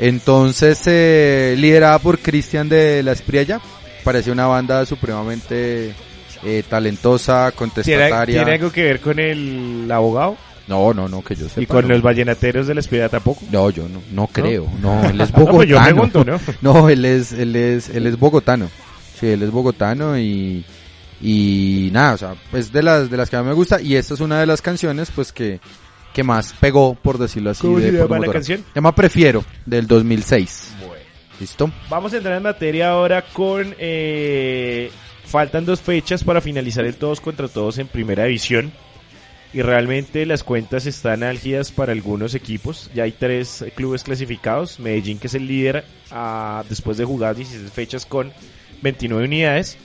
Entonces, eh, liderada por Cristian de la Espriella, parece una banda supremamente eh, talentosa, ¿Tiene, contestataria. tiene algo que ver con el abogado? No, no, no, que yo sepa. ¿Y con no. los vallenateros de la espía tampoco? No, yo no, no creo. No, él es Ah, pues yo bogotano. pregunto, ¿no? No, él es, él es, él es bogotano. Sí, él es bogotano y, y nada, o sea, es de las, de las que a mí me gusta y esta es una de las canciones, pues que, que más pegó, por decirlo así. ¿Cómo de se llama la Pornomotora. canción? Se llama Prefiero, del 2006. ¿Listo? Vamos a entrar en materia ahora con... Eh, faltan dos fechas para finalizar el todos contra todos en primera división. y realmente las cuentas están álgidas para algunos equipos. Ya hay tres clubes clasificados. Medellín, que es el líder ah, después de jugar 16 fechas con 29 unidades.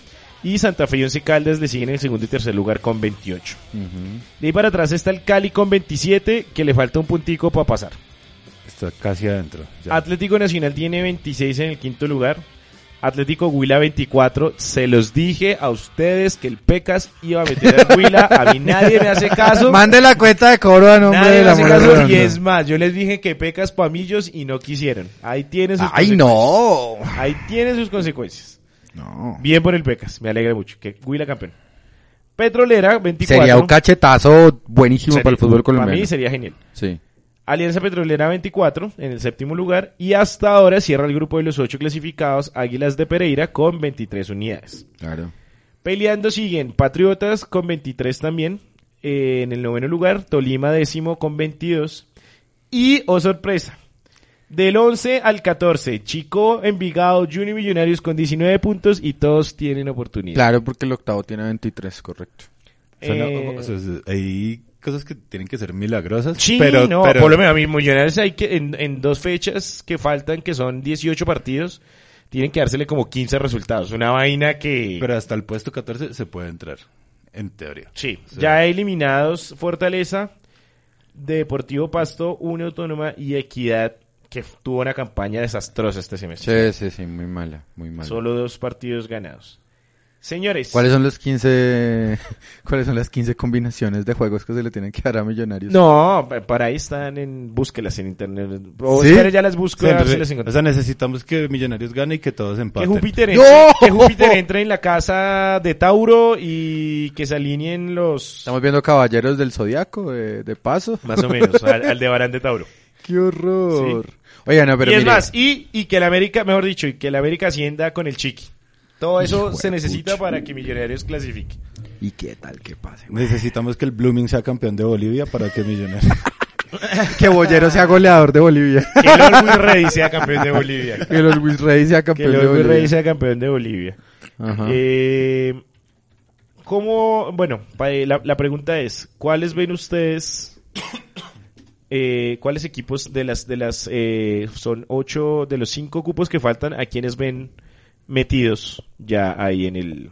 Y Santa Fe y Once Caldas le siguen en el segundo y tercer lugar con 28. De ahí para atrás está el Cali con 27, que le falta un puntico para pasar. Está casi adentro. ya. Atlético Nacional tiene 26 en el quinto lugar. Atlético Huila 24. Se los dije a ustedes que el Pecas iba a meter al Huila. A mí nadie me hace caso. Mande la cuenta de cobro a nombre Nadie de me la hace Mora caso. Y es más, yo les dije que Pecas pamillos y no quisieron. Ahí tienen sus ¡Ay, consecuencias. no! Ahí tienen sus consecuencias. No. Bien por el Pecas. Me alegra mucho. Que Huila campeón. Petrolera 24. Sería un cachetazo buenísimo Sería- para el fútbol Para colombiano. mí sería genial. Sí. Alianza Petrolera 24 en el séptimo lugar y hasta ahora cierra el grupo de los ocho clasificados Águilas de Pereira con 23 unidades. Claro. Peleando siguen Patriotas con 23 también eh, en el noveno lugar, Tolima décimo con 22 y, oh sorpresa, del 11 al 14, Chico, Envigado, Junior Millonarios con 19 puntos y todos tienen oportunidad. Claro, porque el octavo tiene 23, correcto. O sea, no, Eh, o sea, es- hay cosas que tienen que ser milagrosas. Sí, pero, no, pero- por lo menos a mí Millonarios hay que en, en dos fechas que faltan, que son 18 partidos, tienen que dársele como 15 resultados. Una vaina que... pero hasta el puesto 14 se puede entrar, en teoría. sí, Sí. ya eliminados Fortaleza, Deportivo Pasto, Unión Autónoma y Equidad, que tuvo una campaña desastrosa este semestre. Sí, sí, sí, muy mala, muy mala. Solo dos partidos ganados. Señores, ¿Cuáles son los 15, cuáles son las 15 combinaciones de juegos que se le tienen que dar a Millonarios? no, pa- para ahí están en, búsquelas en internet. O ¿Sí? ya las busco a sea, ver si entonces, las o encuentro. sea, necesitamos que Millonarios gane y que todos Que empaten. Júpiter, ¡No! que Júpiter entre en la casa de Tauro y que se alineen los... Estamos viendo Caballeros del Zodiaco, de, de paso. Más o menos, al, al de Barán de Tauro. ¡Qué horror! Oigan, no, pero y es mire, más, y, y que el América, mejor dicho, y que el América ascienda con el Chiqui. Todo eso Hijo se necesita pucha. para que Millonarios clasifique. ¿y qué tal que pase? Necesitamos que el Blooming sea campeón de Bolivia para que Millonarios... que Bollero sea goleador de Bolivia. Que el Always Ready sea campeón de Bolivia. que el Luis Rey sea Que campeón el de Bolivia. Ready sea campeón de Bolivia. Ajá. Eh, ¿Cómo? Bueno, eh, la, la pregunta es, ¿cuáles ven ustedes? Eh, ¿Cuáles equipos de las de las eh, son ocho de los cinco cupos que faltan a quienes ven metidos ya ahí en el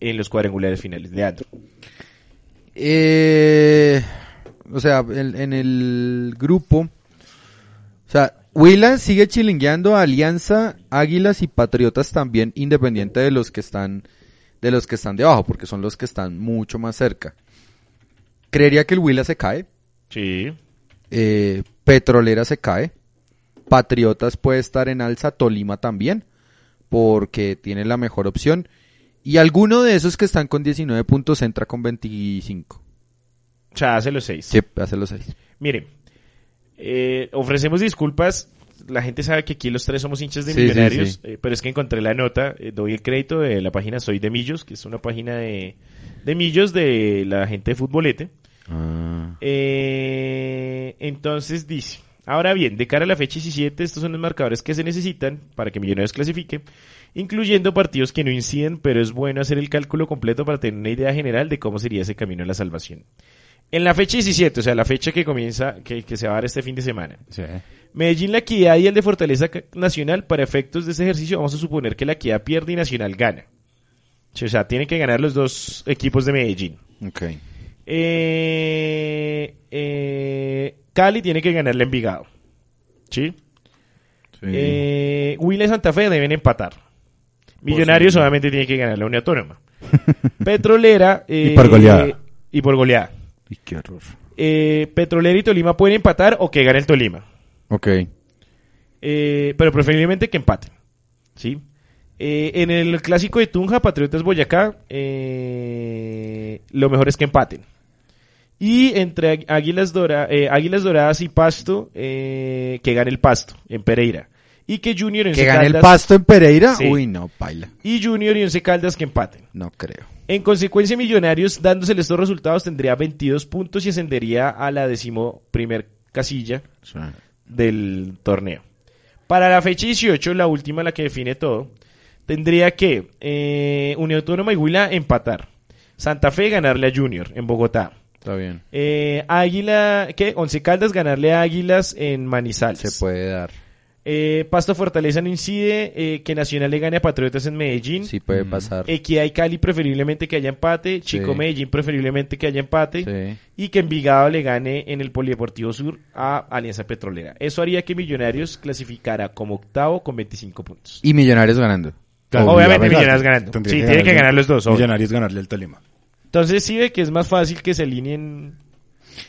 en los cuadrangulares finales? Leandro. Eh, o sea, en, en el grupo, o sea, Huila sigue chilingueando, Alianza, Águilas y Patriotas también, independiente de los que están, de los que están debajo, porque son los que están mucho más cerca. Creería que el Huila se cae, Sí. eh, Petrolera se cae, Patriotas puede estar en alza, Tolima también, porque tiene la mejor opción. Y alguno de esos que están con 19 puntos entra con 25. O sea, hace los seis. Sí, hace los 6. Mire, eh, ofrecemos disculpas. La gente sabe que aquí los tres somos hinchas de Sí, sí, millonarios, sí. eh, pero es que encontré la nota, eh, doy el crédito de la página Soy de Millos, que es una página de, de Millos de la gente de Futbolete. Ah. Eh, entonces dice, ahora bien, de cara a la fecha 17, estos son los marcadores que se necesitan para que Millonarios clasifique, incluyendo partidos que no inciden, pero es bueno hacer el cálculo completo para tener una idea general de cómo sería ese camino a la salvación. En la fecha 17, o sea, la fecha que comienza, que, que se va a dar este fin de semana, Sí. Medellín, La Equidad y el de Fortaleza Nacional, para efectos de ese ejercicio, vamos a suponer que La Equidad pierde y Nacional gana. O sea, tienen que ganar los dos equipos de Medellín. Ok. Eh, eh, Cali tiene que ganarle a Envigado. ¿Sí? Eh, Huila y Santa Fe deben empatar. Millonarios Posible. obviamente tiene que ganar la Unión Autónoma. Petrolera. eh, Y por goleada. Y por goleada. Y qué horror. Eh, Petrolera y Tolima pueden empatar o que gane el Tolima. Ok. Eh, pero preferiblemente que empaten. ¿Sí? Eh, en el clásico de Tunja, Patriotas Boyacá, eh, lo mejor es que empaten. Y entre Águ- Águilas, Dora- eh, Águilas Doradas y Pasto, eh, que gane el Pasto en Pereira. Y que Junior y ¿Que Once gane el pasto en Pereira? Sí. Uy, no, paila. Y Junior y Once Caldas que empaten. No creo. En consecuencia, Millonarios, dándosele estos resultados, tendría 22 puntos y ascendería a la decimo primer casilla del torneo. Para la fecha 18, la última, la que define todo, tendría que eh, Unión Autónoma y Huila empatar. Santa Fe ganarle a Junior en Bogotá. Está bien. Eh, Águila, ¿qué? Once Caldas ganarle a Águilas en Manizales. Se puede dar. Eh, Pasto Fortaleza no incide. eh, que Nacional le gane a Patriotas en Medellín. Sí puede pasar. Equidad y Cali preferiblemente que haya empate. Chico Sí. Medellín preferiblemente que haya empate. Sí. Y que Envigado le gane en el Polideportivo Sur a Alianza Petrolera. Eso haría que Millonarios clasificara como octavo con 25 puntos. Y Millonarios ganando. Obviamente Obviamente. Millonarios ganando. Sí, tiene que ganar los dos, obvio. Millonarios ganarle al Tolima. Entonces sí ve que es más fácil que se alineen.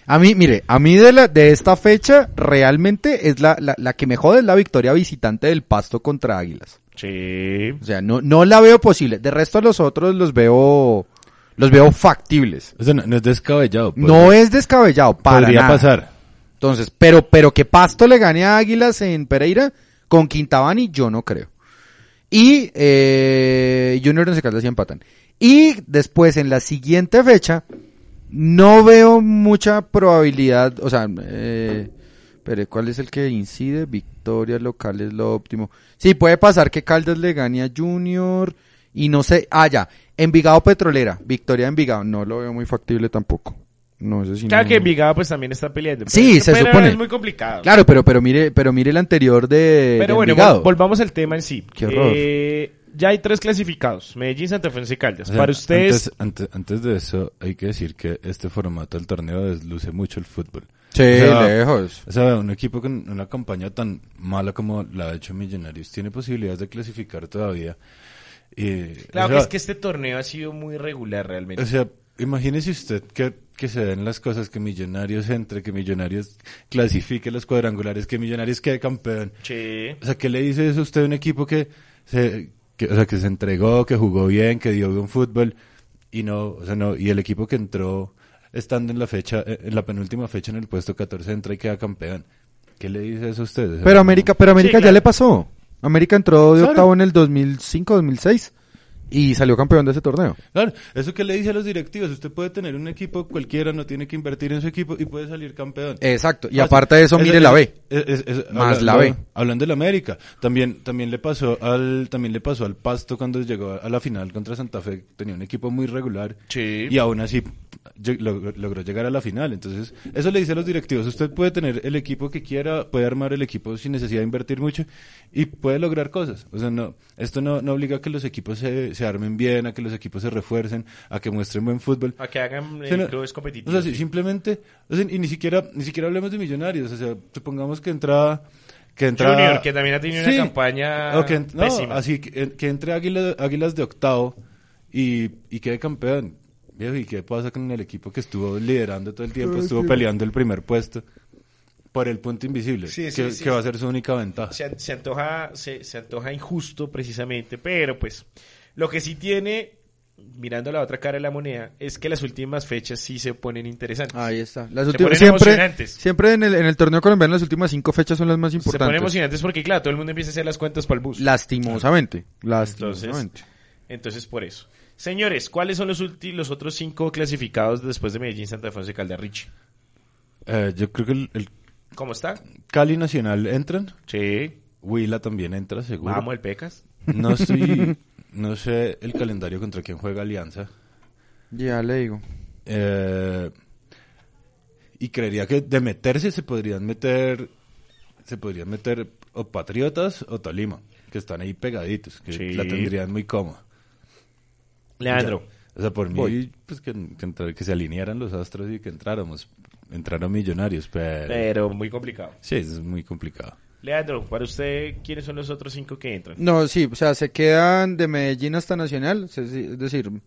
A mí, mire, a mí de, la, de esta fecha realmente es la, la, la que me jode es la victoria visitante del Pasto contra Águilas. Sí. O sea, no, no la veo posible. De resto los otros los veo, los veo factibles. O sea, no, no es descabellado. pues. No es descabellado, para Podría nada. pasar. Entonces, pero, pero que Pasto le gane a Águilas en Pereira con Quintabani, yo no creo. Y eh, Junior Once Caldas sí empatan. Y después, en la siguiente fecha, no veo mucha probabilidad, o sea, eh, pero ¿cuál es el que incide? Victoria local es lo óptimo. Sí, puede pasar que Caldas le gane a Junior y no sé, ah, ya, Envigado Petrolera, victoria de Envigado, no lo veo muy factible tampoco. No sé si Claro no- que Envigado pues también está peleando. Sí, se pero supone. Es muy complicado. Claro, pero, pero mire, pero mire el anterior de, Pero de bueno, Envigado. volvamos al tema en sí. Qué horror. Eh, ya hay tres clasificados. Medellín, Santa Fe, Once Caldas. O sea, Para ustedes... Antes, antes, antes de eso, hay que decir que este formato del torneo desluce mucho el fútbol. Sí, O sea, lejos. O sea, un equipo con una campaña tan mala como la ha hecho Millonarios tiene posibilidades de clasificar todavía. Y, Claro o que sea, es que este torneo ha sido muy regular realmente. O sea, imagínese usted que, que se den las cosas, que Millonarios entre, que Millonarios clasifique los cuadrangulares, que Millonarios quede campeón. Sí. O sea, ¿qué le dice eso a usted a un equipo que se, que, o sea, que se entregó, que jugó bien, que dio buen fútbol y no, o sea, no, y el equipo que entró estando en la fecha, eh, en la penúltima fecha en el puesto 14 entra y queda campeón. ¿Qué le dice eso a usted? O sea, Pero América, pero América Sí, ya claro. le pasó. América entró de octavo en el 2005, 2006 y salió campeón de ese torneo. Claro, eso que le dice a los directivos, usted puede tener un equipo cualquiera, no tiene que invertir en su equipo y puede salir campeón. Exacto. Y aparte de eso, mire la B. es- es- es- Más habla- la B. Hablando de la América, también también le pasó al también le pasó al Pasto cuando llegó a la final contra Santa Fe, tenía un equipo muy regular Sí. y aún así log- logró llegar a la final. Entonces, eso le dice a los directivos, usted puede tener el equipo que quiera, puede armar el equipo sin necesidad de invertir mucho y puede lograr cosas. O sea, no esto no, no obliga a que los equipos se, se armen bien, a que los equipos se refuerccen, a que muestren buen fútbol. A que hagan Sí, eh, clubes O competitivos. sea, sí, simplemente, o sea, y ni siquiera, ni siquiera hablemos de millonarios, o sea, supongamos que entra, que entra... Junior, que también ha tenido una campaña o que no, pésima. así, que, que entre Águilas, Águilas de octavo y, y quede campeón. ¿y qué pasa con el equipo que estuvo liderando todo el tiempo, estuvo peleando el primer puesto por el punto invisible, Sí, sí, que, sí. que va a ser su única ventaja? se, se antoja se, se antoja injusto precisamente, pero pues lo que sí tiene mirando la otra cara de la moneda es que las últimas fechas sí se ponen interesantes. Ahí está. Las Se últimas, ponen siempre, emocionantes. siempre en el, en el torneo colombiano las últimas cinco fechas son las más se ponen importantes. emocionantes porque claro, todo el mundo empieza a hacer las cuentas para el bus. Lastimosamente. Lastimosamente. entonces por eso. Señores, ¿cuáles son los, ulti- los otros cinco clasificados después de Medellín, Santa Fe, Once Caldas, Richie? Eh, yo creo que el, el ¿Cómo está? Cali Nacional entran, Sí. Huila también entra, seguro. Vamos, el Pecas. No estoy, no sé el calendario contra quién juega Alianza. Ya le digo. Eh, y creería que de meterse se podrían meter, se podrían meter o Patriotas o Tolima, que están ahí pegaditos, que Sí. la tendrían muy cómoda. Leandro. O sea, por mí, pues que, que, que se alinearan los astros y que entráramos, entraran millonarios, pero, Pero muy complicado. sí, es muy complicado. Leandro, para usted, ¿quiénes son los otros cinco que entran? No, sí, o sea, se quedan de Medellín hasta Nacional, es decir, O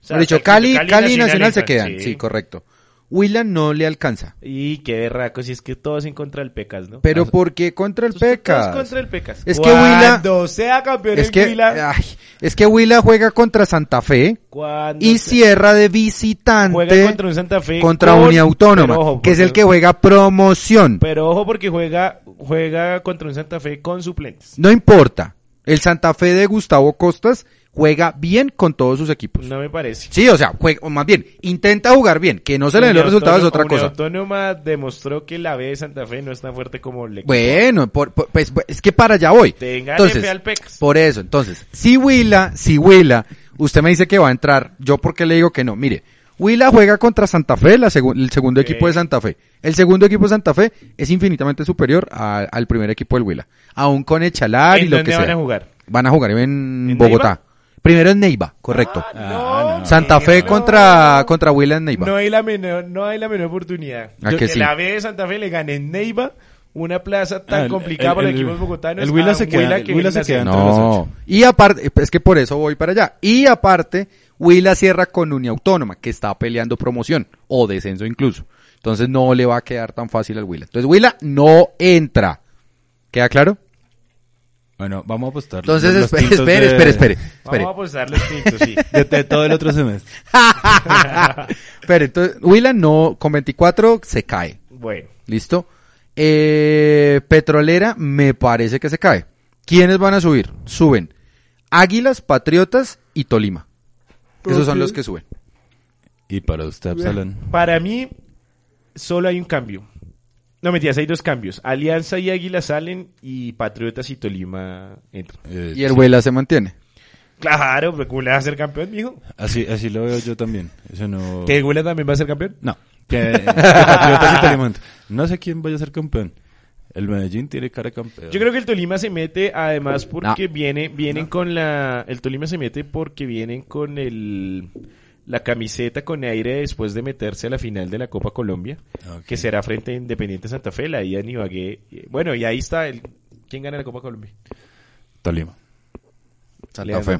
sea, dicho, Cali, Cali, Cali y Nacional Nacional se quedan, sí. sí, correcto. Huila no le alcanza. Y qué berraco, si es que todos en contra del Pecas, ¿no? Pero ¿por qué contra el todos Pecas? contra el Pecas. Es que Huila- Cuando sea campeón Es que, Huila, ay, es que Huila juega contra Santa Fe cuando y sea- cierra de juega visitante contra un Santa Fe contra con- Uniautónoma, ojo, que es el que juega promoción. Pero ojo porque juega juega contra un Santa Fe con suplentes. No importa. El Santa Fe de Gustavo Costas juega bien con todos sus equipos. No me parece. Sí, o sea, juega, o más bien, intenta jugar bien. Que no se le den los resultados es otra cosa. Autónoma demostró que la B de Santa Fe no es tan fuerte como le Bueno, por- por- pues, pues, es que para allá voy. Téngale Entonces, al Pecas. por eso, entonces, si Huila, si Huila Usted me dice que va a entrar. ¿Yo por qué le digo que no? Mire, Huila juega contra Santa Fe, la segu- el segundo equipo de Santa Fe. El segundo equipo de Santa Fe es infinitamente superior a- al primer equipo del Huila. Aún con Echalar y ¿En lo dónde que van sea. a jugar? Van a jugar en, ¿En Bogotá. Neiva? Primero en Neiva, correcto. Ah, no. Santa Fe no. contra, contra Huila en Neiva. No hay la menor, no hay la menor oportunidad. ¿A Yo- que que sí? la B de Santa Fe le gane en Neiva, una plaza tan Ah, complicada el- para el- el Huila se un queda- el que Huila se queda entre los No. Y aparte, es que por eso voy para allá. Y aparte, Huila cierra con Unia Autónoma, que está peleando promoción o descenso incluso. Entonces no le va a quedar tan fácil al Huila. Entonces Huila no entra. ¿Queda claro? Bueno, vamos a apostar. Entonces, los espere, espere, de- espere, espere. espere. Vamos a apostar los tintos, sí. De, de todo el otro semestre. Espere, entonces, Huila no, con 24 se cae. bueno, ¿Listo? Eh, Petrolera me parece que se cae. ¿Quiénes van a subir? Suben Águilas, Patriotas y Tolima. Esos son los que suben. Y para usted, Absalón. para mí solo hay un cambio. No, mentiras, hay dos cambios. Alianza y Águila salen y Patriotas y Tolima entran. Eh, Y el sí. Huila se mantiene. Claro, pero ¿cómo le va a ser campeón, mijo? Así, así lo veo yo también. Eso no... ¿Que Huila también va a ser campeón? No. Que, que Patriotas y Tolima. No sé quién vaya a ser campeón. El Medellín tiene cara de campeón. Yo creo que el Tolima se mete además porque viene vienen con la el Tolima se mete porque vienen con el la camiseta con aire después de meterse a la final de la Copa Colombia, que será frente a Independiente Santa Fe, la ida en Ibagué. Bueno, y ahí está el ¿quién gana la Copa Colombia? Tolima. Santa. Fe.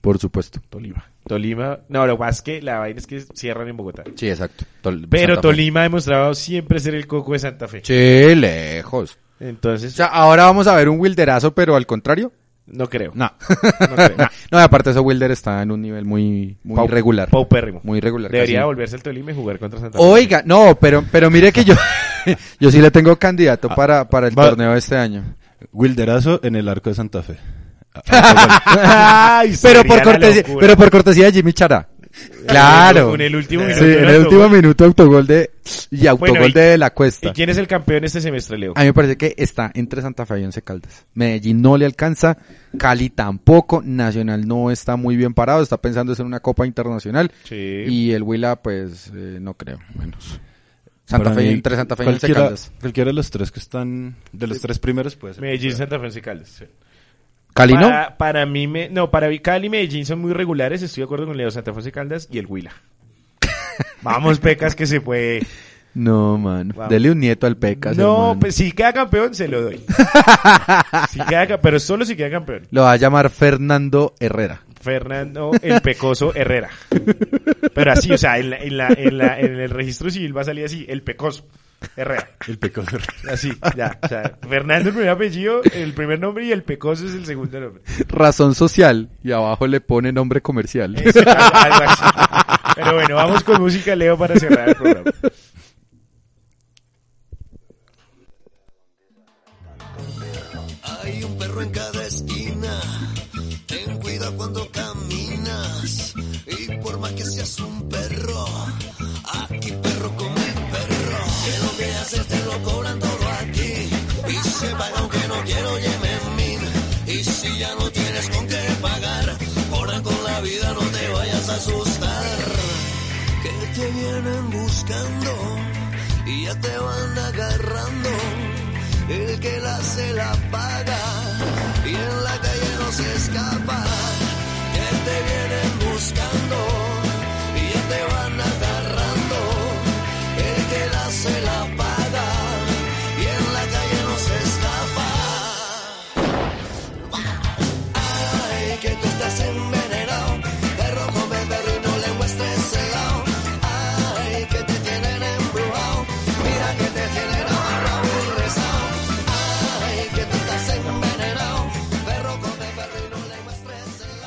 Por supuesto. Tolima. Tolima, no, lo es que la vaina es que cierran en Bogotá. Sí, exacto. Tol- Pero Santa Fe. Tolima ha demostrado siempre ser el coco de Santa Fe. Sí, lejos. Entonces, O sea, ahora vamos a ver un Wilderazo, pero al contrario. No creo. No. No creo. No, aparte ese Wilder está en un nivel muy, muy Pau- irregular. Paupérrimo. Muy irregular. Debería casi. volverse el Tolima y jugar contra Santa Fe. Oiga, no, pero, pero mire que yo, yo sí le tengo candidato para, para el Va- torneo de este año. Wilderazo en el arco de Santa Fe. Ay, Pero por cortesía, pero por cortesía de Jimmy Chara. Claro. En el último Sí, minuto. en el último autogol. minuto autogol de, y autogol Bueno, y- de la ¿Y cuesta. quién es el campeón este semestre, Leo? A mí me parece que está entre Santa Fe y Once Caldas. Medellín no le alcanza, Cali tampoco, Nacional no está muy bien parado, está pensando en una copa internacional Sí. y el Huila pues eh, no creo, menos. Santa Para Fe, mí, entre Santa Fe y Once Caldas. cualquiera de los tres que están, de los tres primeros puede ser. Medellín, Santa Fe, Once Caldas. sí. Cali no. Para, para mí, me, no, para mí Cali y Medellín son muy regulares. Estoy de acuerdo con Leo Santa Fe, Caldas y el Huila. Vamos, Pecas, que se puede. No, mano. Vamos. Dele un nieto al Pecas. no, hermano. pues si queda campeón, se lo doy. si queda, pero solo si queda campeón. Lo va a llamar Fernando Herrera. Fernando el Pecoso Herrera. Pero así, o sea, en, la, en, la, en, la, en el registro civil va a salir así, el Pecoso Herrera. El pecoso. Así, ya. O sea, Fernando el primer apellido, el primer nombre y el Pecoso es el segundo nombre. Razón social. Y abajo le pone nombre comercial. Algo así. Pero bueno, vamos con música, Leo, para cerrar el programa. Hay un perro en cada cobran todo aquí. Y se paga aunque no quiero yemen Y si ya no tienes con qué pagar, ahora con la vida no te vayas a asustar. Que te vienen buscando y ya te van agarrando. El que la se la paga y en la calle no se escapa. Que te vienen buscando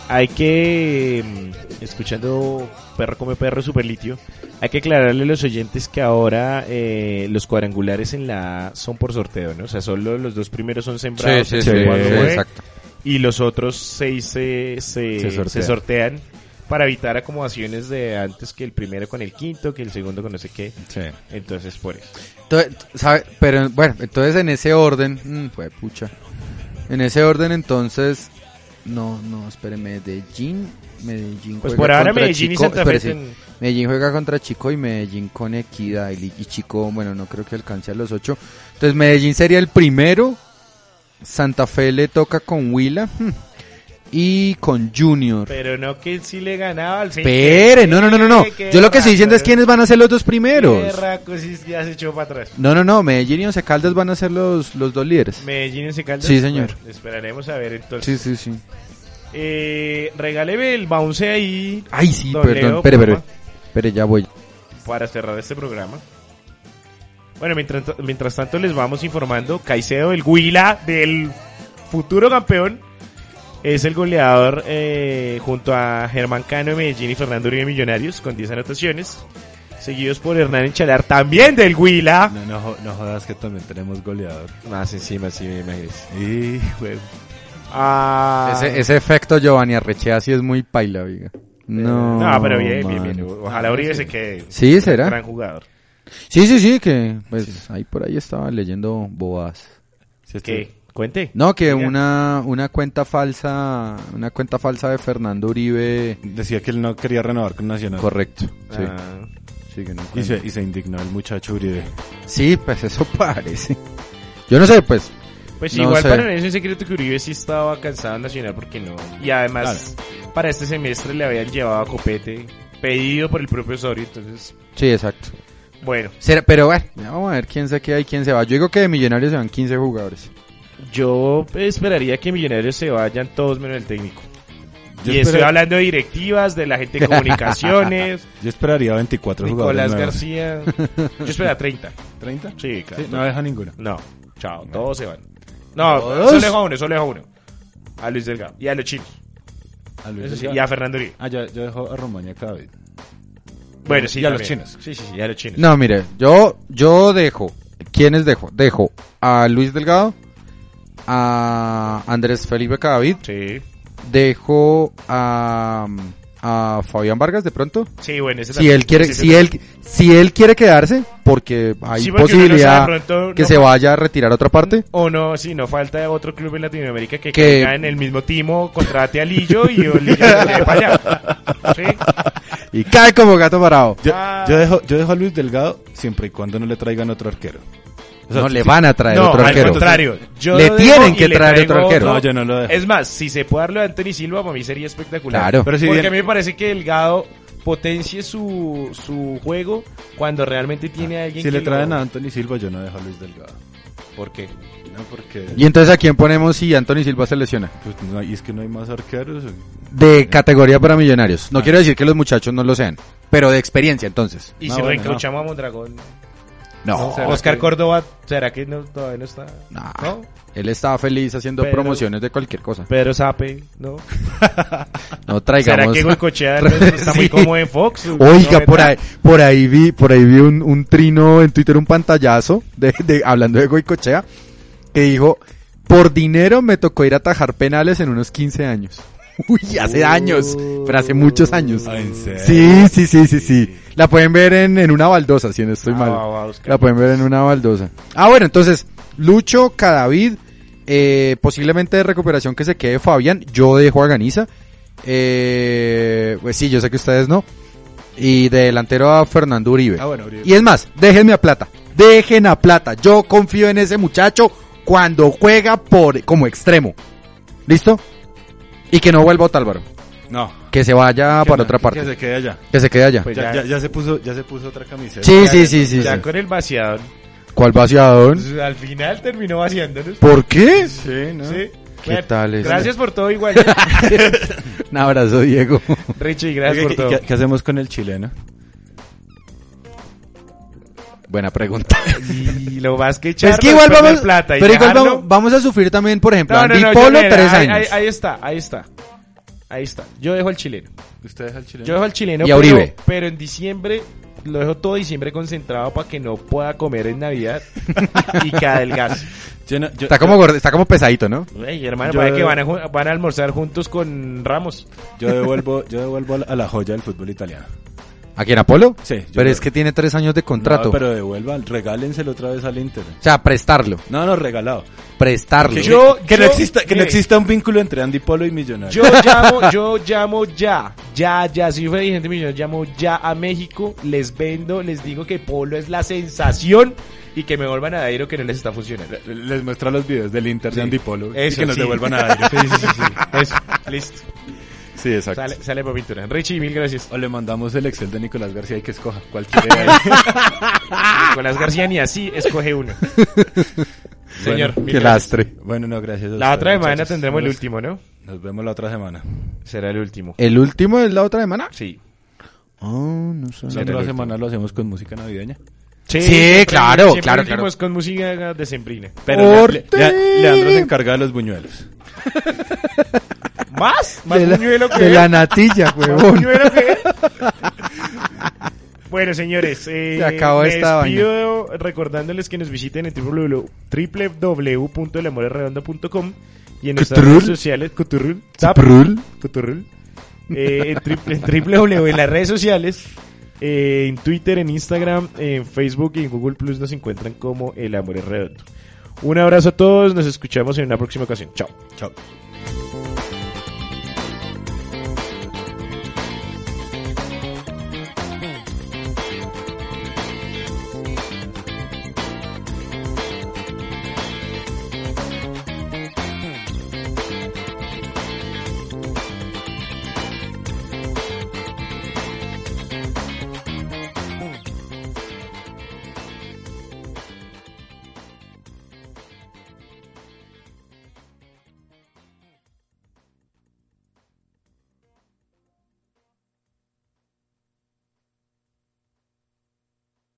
Hay que, mm, escuchando Perro come perro, Superlitio, hay que aclararle a los oyentes que ahora eh, los cuadrangulares en la A son por sorteo, ¿no? O sea, solo los dos primeros son sembrados sí, sí, sí, B, exacto. y los otros seis se, se, Se se sortean. sortean para evitar acomodaciones de antes que el primero con el quinto, que el segundo con no sé qué. Sí. Entonces, por eso. Entonces, ¿sabe? Pero bueno, entonces en ese orden, mm, fue pucha. En ese orden entonces, No, no, espere, Medellín. Medellín Pues juega por ahora contra Medellín y Chico. Santa Fe. Medellín juega contra Chico y Medellín con Equidad. Y, y Chico, bueno, no creo que alcance a los ocho. Entonces Medellín sería el primero. Santa Fe le toca con Huila. hmm, Y con Junior. Pero no que sí le ganaba al Espere, no, no, no, no, no. Yo lo que estoy diciendo es quiénes van a ser los dos primeros. ya se echó para atrás. No, no, no. Medellín y Once Caldas van a ser los, los dos líderes. Medellín en Caldas. Sí, señor. Bueno, esperaremos a ver entonces. Sí, sí, sí. Eh, regáleme el bounce ahí Ay, sí, perdón. Espere, espere. Espere, ya voy. para cerrar este programa. Bueno, mientras, mientras tanto les vamos informando, Caicedo, el Huila del futuro campeón, es el goleador eh, junto a Germán Cano de Medellín y Fernando Uribe Millonarios con 10 anotaciones, seguidos por Hernán Enchalar también del Huila. No, no, no jodas que también tenemos goleador. Más encima, sí, me imagino. Y, güey, Ah, Ese, ese efecto Giovanni Arrechea sí es muy paila, oiga. No. no, pero bien, bien, bien. Ojalá Uribe se quede. Sí, ¿será? Gran jugador. Sí, sí, sí, que pues ahí por ahí estaba leyendo boas. esto- ¿Qué? Cuente. No, que Diga. una, una cuenta falsa, una cuenta falsa de Fernando Uribe. Decía que él no quería renovar con Nacional. Correcto. Sí, Ah, sí, que no Y se, y se indignó el muchacho Uribe. Sí, pues eso parece. Yo no sé, pues. Pues No igual sé. para nadie es un secreto que Uribe sí estaba cansado en Nacional porque no. Y además, para este semestre le habían llevado a Copete, pedido por el propio Osorio, entonces, Sí, exacto. bueno. Será- pero bueno, vamos a ver quién se queda y quién se va. Yo digo que de Millonarios se van 15 jugadores. Yo esperaría que Millonarios se vayan todos menos el técnico. Yo, y estoy hablando de directivas, de la gente de comunicaciones, yo esperaría 24 Nicolás jugadores nuevos. García. Yo esperaría 30. ¿30? Sí, claro. Sí, no deja ninguno. No, chao, todos se van. No, ¿Todos? solo dejo a uno, solo dejo a uno. A Luis Delgado y a los chinos. A Luis sí, y a Fernando Uribe. Ah, yo, yo dejo a Romaña David. Bueno, sí, y a los chinos. Sí, sí, sí, y a los chinos. No, mire, yo, yo dejo. ¿Quiénes dejo? Dejo a Luis Delgado, a Andrés Felipe Cadavid, Sí. dejo a, a Fabián Vargas de pronto. Sí, bueno, ese Si también. él quiere, Ese si él, si él quiere quedarse, porque hay Sí, porque uno no posibilidad sabe, de pronto que no se vaya a retirar a otra parte. O no, si no falta otro club en Latinoamérica que, Que- caiga en el mismo timo, contrate a Lillo y Lillo se lleve para allá. ¿Sí? Y cae como gato parado. Yo, Ah. yo dejo, yo dejo a Luis Delgado siempre y cuando no le traigan otro arquero. O sea, no le van a traer No, otro al arquero. contrario. Yo Le tienen que traer traigo otro arquero. No, yo no lo dejo. Es más, si se puede darlo de Anthony Silva, para mí sería espectacular. Claro. Pero si Porque a mí me parece que Delgado potencie su, su juego cuando realmente tiene a alguien si que le traen lo- a Anthony Silva, yo no dejo a Luis Delgado. ¿Por qué? No, porque Y entonces a quién ponemos si Anthony Silva se lesiona. pues, no, y es que no hay más arqueros. De categoría para millonarios. No quiero decir que los muchachos no lo sean, pero de experiencia entonces. Y No, si bueno, reencauchamos a Mondragón. No, ¿será Oscar Córdoba, ¿será que no, todavía no está? no. ¿No? Él estaba feliz haciendo promociones de cualquier cosa. Pedro Sape, ¿no? No ¿Será traigamos. que Goicochea no está muy cómodo en Fox? Oiga, ¿No, por ahí, por ahí vi, por ahí vi un, un trino en Twitter, un pantallazo de, de hablando de Goicochea, que dijo, por dinero me tocó ir a atajar penales en unos 15 años. Uy, hace años, pero hace muchos años. Ah. Sí, sí, sí, sí, sí. La pueden ver en, en una baldosa, si no estoy Ah, mal. La pueden ver en una baldosa. Ah, bueno, entonces, Lucho, Cadavid, eh, posiblemente de recuperación que se quede Fabián, yo dejo a Ganiza. Eh, pues sí, yo sé que ustedes no. Y de delantero a Fernando Uribe. Ah, bueno, Uribe. Y es más, déjenme a Plata. Dejen a Plata. Yo confío en ese muchacho cuando juega por como extremo. ¿Listo? Y que no vuelva Otálvaro. No. Que se vaya Que para no, otra parte. Que se quede allá. Que se quede allá. Pues Ya, ya, ya, ya se puso, ya se puso otra camiseta. Sí, ya- sí, sí, sí. Ya sí. con el vaciador. ¿Cuál vaciadón? Pues, al final terminó vaciándonos. ¿Por qué? Sí, ¿no? Sí. ¿Qué Bueno, tal es? Gracias por todo igual. Un abrazo, Diego. Richie, gracias por ¿y todo. ¿qué, qué hacemos con el chileno? Buena pregunta. Y lo más que echar es que igual vamos, plata y pero igual vamos, vamos a sufrir también, por ejemplo, No, no, Andy no, Polo, yo- tres ahí, años. Ahí, ahí está, ahí está. Ahí está. Yo dejo al chileno. ¿Usted deja el chileno? Yo dejo al chileno, Y a pero, Uribe. pero en diciembre lo dejo todo diciembre concentrado para que no pueda comer en Navidad y que adelgace. Yo no- yo- Está como gordo, está como pesadito, ¿no? Ey, hermano, Yo- que van a, ju- van a almorzar juntos con Ramos. Yo devuelvo, yo devuelvo a la joya del fútbol italiano. ¿A quién, Apolo? Sí, Pero es que tiene tres años de contrato. No, pero devuelva, regálenselo otra vez al Inter. O sea, prestarlo. No, no, regalado. Prestarlo. Que, Yo- que no exista, que no exista un vínculo entre Andy Polo y Millonarios. Yo llamo, yo llamo ya, ya, ya, si yo fuera dirigente millonario, llamo ya a México, les vendo, les digo que Polo es la sensación y que me vuelvan a Dairo que no les está funcionando. Le- Les muestra los videos del Inter de Andy Polo y Eso, que nos sí. devuelvan a aire. Sí, sí, sí, sí. Eso, listo. Sí, exacto. Sale, sale por pintura. Richie, mil gracias. O le mandamos el Excel de Nicolás García y que escoja cualquiera de ahí. Nicolás García ni así escoge uno. Señor, mil Qué gracias. lastre. Bueno, no, gracias. a La otra semana muchachos. tendremos el último, ¿no? Nos vemos la otra semana. Será el último. ¿El último es la otra semana? Sí. Oh, no sé. La otra semana lo hacemos con música navideña. Sí, siempre- claro, siempre claro, claro. con música de sembrina. Pero Leandro se encarga de los buñuelos. ¿Más? ¿Más de la, buñuelo que de él? la natilla, ¿Más huevón. buñuelo que él? Bueno, señores, eh, Se acabó me esta despido recordándoles que nos visiten en www- www.elamorredondo.com y en nuestras redes sociales, Cuturul, Tap, Prul. Cuturul, eh, en, tri- en www, en las redes sociales, eh, en Twitter, en Instagram, en Facebook y en Google Plus nos encuentran como El Amor es Redondo. Un abrazo a todos, nos escuchamos en una próxima ocasión. Chao. Chao.